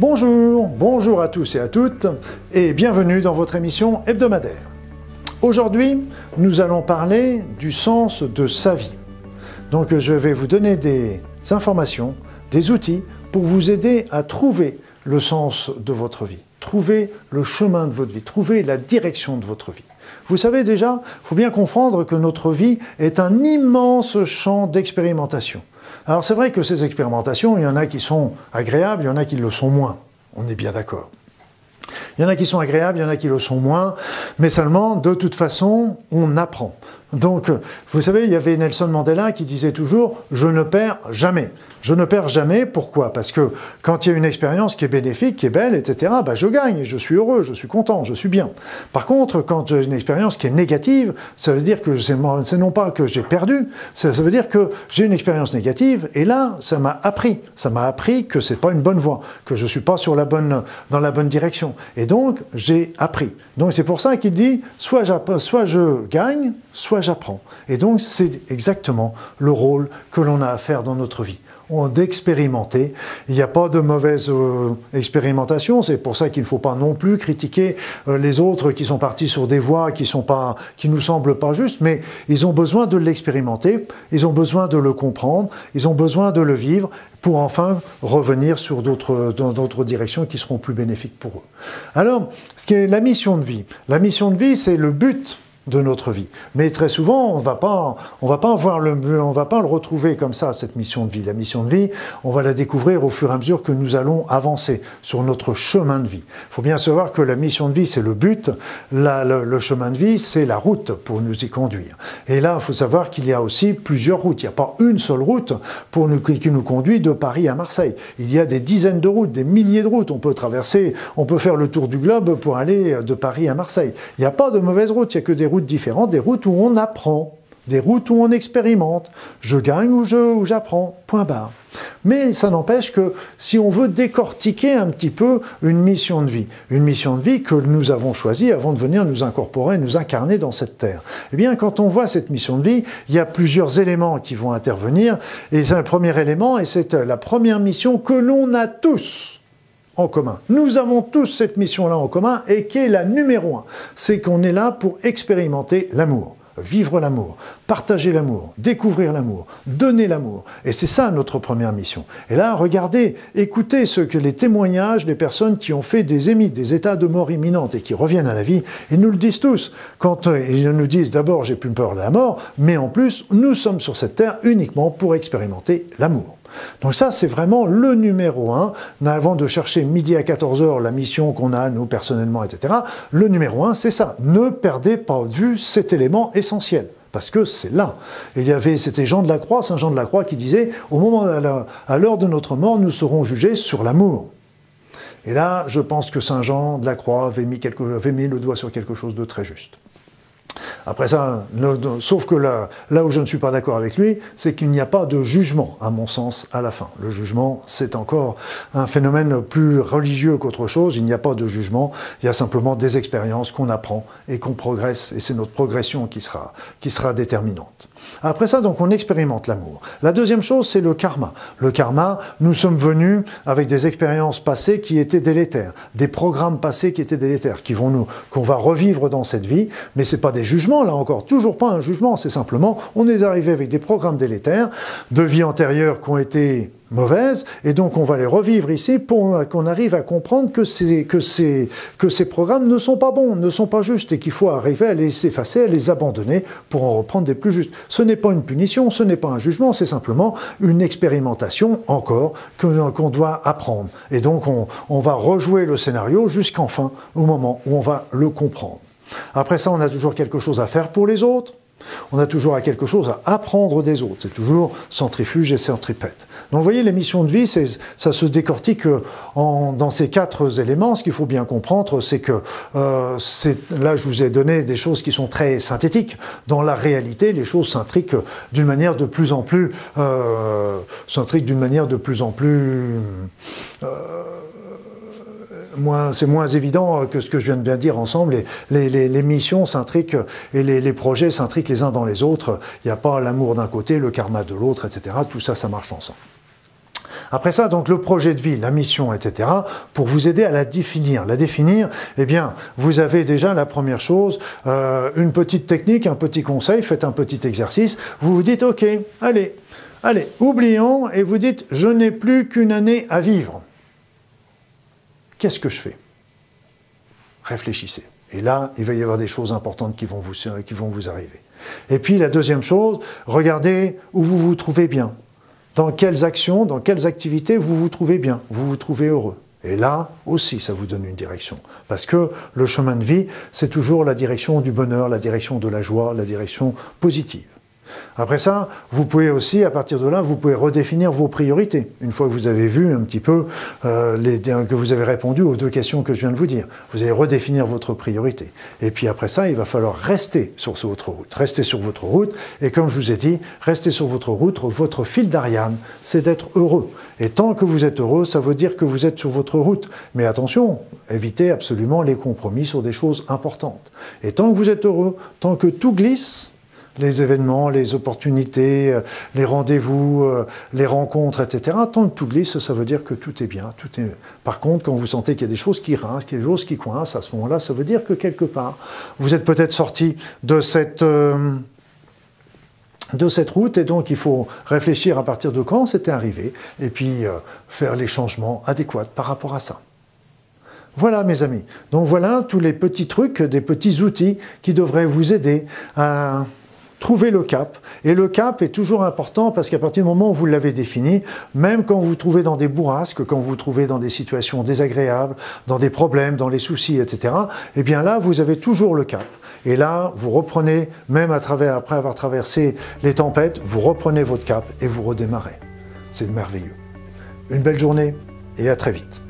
Bonjour, bonjour à tous et à toutes, et bienvenue dans votre émission hebdomadaire. Aujourd'hui, nous allons parler du sens de sa vie. Donc je vais vous donner des informations, des outils pour vous aider à trouver le sens de votre vie, trouver le chemin de votre vie, trouver la direction de votre vie. Vous savez déjà, il faut bien comprendre que notre vie est un immense champ d'expérimentation. Alors c'est vrai que ces expérimentations, il y en a qui sont agréables, il y en a qui le sont moins. On est bien d'accord. Il y en a qui sont agréables, il y en a qui le sont moins, mais seulement, de toute façon, on apprend. Donc, vous savez, il y avait Nelson Mandela qui disait toujours ⁇ Je ne perds jamais ⁇ je ne perds jamais. Pourquoi? Parce que quand il y a une expérience qui est bénéfique, qui est belle, etc., bah je gagne, je suis heureux, je suis content, je suis bien. Par contre, quand j'ai une expérience qui est négative, ça veut dire que c'est non pas que j'ai perdu, ça, veut dire que j'ai une expérience négative, et là, ça m'a appris. Ça m'a appris que c'est pas une bonne voie, que je suis pas sur la bonne, dans la bonne direction. Et donc, j'ai appris. Donc, c'est pour ça qu'il dit soit, soit je gagne, soit j'apprends. Et donc, c'est exactement le rôle que l'on a à faire dans notre vie d'expérimenter. Il n'y a pas de mauvaise euh, expérimentation, c'est pour ça qu'il ne faut pas non plus critiquer euh, les autres qui sont partis sur des voies qui sont pas, qui nous semblent pas justes, mais ils ont besoin de l'expérimenter, ils ont besoin de le comprendre, ils ont besoin de le vivre pour enfin revenir sur d'autres, dans d'autres directions qui seront plus bénéfiques pour eux. Alors, ce qui est la mission de vie. La mission de vie, c'est le but de notre vie. Mais très souvent, on va pas, on va pas voir le, on va pas le retrouver comme ça cette mission de vie. La mission de vie, on va la découvrir au fur et à mesure que nous allons avancer sur notre chemin de vie. Il faut bien savoir que la mission de vie, c'est le but, le, chemin de vie, c'est la route pour nous y conduire. Et là, il faut savoir qu'il y a aussi plusieurs routes. Il n'y a pas une seule route pour qui nous conduit de Paris à Marseille. Il y a des dizaines de routes, des milliers de routes. On peut traverser, on peut faire le tour du globe pour aller de Paris à Marseille. Il n'y a pas de mauvaise route, il n'y a que des routes différentes, des routes où on apprend, des routes où on expérimente. Je gagne ou je, j'apprends, point barre. Mais ça n'empêche que si on veut décortiquer un petit peu une mission de vie, une mission de vie que nous avons choisie avant de venir nous incorporer, nous incarner dans cette terre, eh bien quand on voit cette mission de vie, il y a plusieurs éléments qui vont intervenir. Et c'est le premier élément, et c'est la première mission que l'on a tous en commun. Nous avons tous cette mission-là en commun et qui est la numéro un. C'est qu'on est là pour expérimenter l'amour vivre l'amour, partager l'amour, découvrir l'amour, donner l'amour. Et c'est ça notre première mission. Et là, regardez, écoutez ce que les témoignages des personnes qui ont fait des émites, des états de mort imminente et qui reviennent à la vie, ils nous le disent tous. Quand euh, ils nous disent d'abord j'ai plus peur de la mort, mais en plus, nous sommes sur cette terre uniquement pour expérimenter l'amour. Donc ça, c'est vraiment le numéro un. Avant de chercher midi à 14h la mission qu'on a, nous, personnellement, etc., le numéro un, c'est ça. Ne perdez pas de vue cet élément essentiel. Parce que c'est là. il y avait, c'était Jean de la Croix, Saint Jean de la Croix, qui disait, au moment, à l'heure de notre mort, nous serons jugés sur l'amour. Et là, je pense que Saint Jean de la Croix avait mis, avait mis le doigt sur quelque chose de très juste. Après ça, sauf que là, là où je ne suis pas d'accord avec lui, c'est qu'il n'y a pas de jugement, à mon sens, à la fin. Le jugement, c'est encore un phénomène plus religieux qu'autre chose. Il n'y a pas de jugement, il y a simplement des expériences qu'on apprend et qu'on progresse, et c'est notre progression qui sera, qui sera déterminante. Après ça, donc, on expérimente l'amour. La deuxième chose, c'est le karma. Le karma, nous sommes venus avec des expériences passées qui étaient délétères, des programmes passés qui étaient délétères, qu'on va revivre dans cette vie, mais c'est pas des jugements, là encore, toujours pas un jugement, c'est simplement, on est arrivé avec des programmes délétères, de vie antérieure qui ont été mauvaises, et donc on va les revivre ici pour qu'on arrive à comprendre que, que, que ces programmes ne sont pas bons, ne sont pas justes, et qu'il faut arriver à les effacer, à les abandonner pour en reprendre des plus justes. Ce n'est pas une punition, ce n'est pas un jugement, c'est simplement une expérimentation encore qu'on doit apprendre. Et donc on, on va rejouer le scénario jusqu'enfin, au moment où on va le comprendre. Après ça, on a toujours quelque chose à faire pour les autres, on a toujours quelque chose à apprendre des autres. C'est toujours centrifuge et centripète. Donc vous voyez, les missions de vie, ça se décortique dans ces quatre éléments. Ce qu'il faut bien comprendre, c'est que euh, là, je vous ai donné des choses qui sont très synthétiques. Dans la réalité, les choses s'intriquent d'une manière de plus en plus, euh, d'une manière de plus en plus euh, c'est moins évident que ce que je viens de bien dire ensemble. Les, les, missions s'intriquent et les, projets s'intriquent les uns dans les autres. Il n'y a pas l'amour d'un côté, le karma de l'autre, etc. Tout ça, ça marche ensemble. Après ça, donc le projet de vie, la mission, etc., pour vous aider à la définir. La définir, eh bien, vous avez déjà la première chose, euh, une petite technique, un petit conseil, faites un petit exercice, vous vous dites, ok, allez, allez, oublions, et vous dites, je n'ai plus qu'une année à vivre. Qu'est-ce que je fais? Réfléchissez. Et là, il va y avoir des choses importantes qui vont vous, qui vont vous arriver. Et puis la deuxième chose, regardez où vous vous trouvez bien. Dans quelles actions, dans quelles activités vous vous trouvez bien, vous vous trouvez heureux. Et là aussi, ça vous donne une direction. Parce que le chemin de vie, c'est toujours la direction du bonheur, la direction de la joie, la direction positive. Après ça, vous pouvez aussi, à partir de là, vous pouvez redéfinir vos priorités. Une fois que vous avez vu un petit peu, euh, que vous avez répondu aux deux questions que je viens de vous dire, vous allez redéfinir votre priorité. Et puis après ça, il va falloir rester sur votre route. Rester sur votre route. Et comme je vous ai dit, rester sur votre route, votre fil d'Ariane, c'est d'être heureux. Et tant que vous êtes heureux, ça veut dire que vous êtes sur votre route. Mais attention, évitez absolument les compromis sur des choses importantes. Et tant que vous êtes heureux, tant que tout glisse, les événements, les opportunités, euh, les rendez-vous, euh, les rencontres, etc. Tant que tout glisse, ça veut dire que tout est bien. Tout est... Par contre, quand vous sentez qu'il y a des choses qui rincent, qu'il y a des choses qui coincent, à ce moment-là, ça veut dire que quelque part, vous êtes peut-être sorti de cette... Euh, de cette route et donc il faut réfléchir à partir de quand c'était arrivé et puis faire les changements adéquats par rapport à ça. Voilà mes amis. Donc voilà tous les petits trucs, des petits outils qui devraient vous aider à Trouvez le cap. Et le cap est toujours important parce qu'à partir du moment où vous l'avez défini, même quand vous vous trouvez dans des bourrasques, quand vous vous trouvez dans des situations désagréables, dans des problèmes, dans les soucis, etc., eh bien là, vous avez toujours le cap. Et là, vous reprenez, même après avoir traversé les tempêtes, vous reprenez votre cap et vous redémarrez. C'est merveilleux. Une belle journée et à très vite.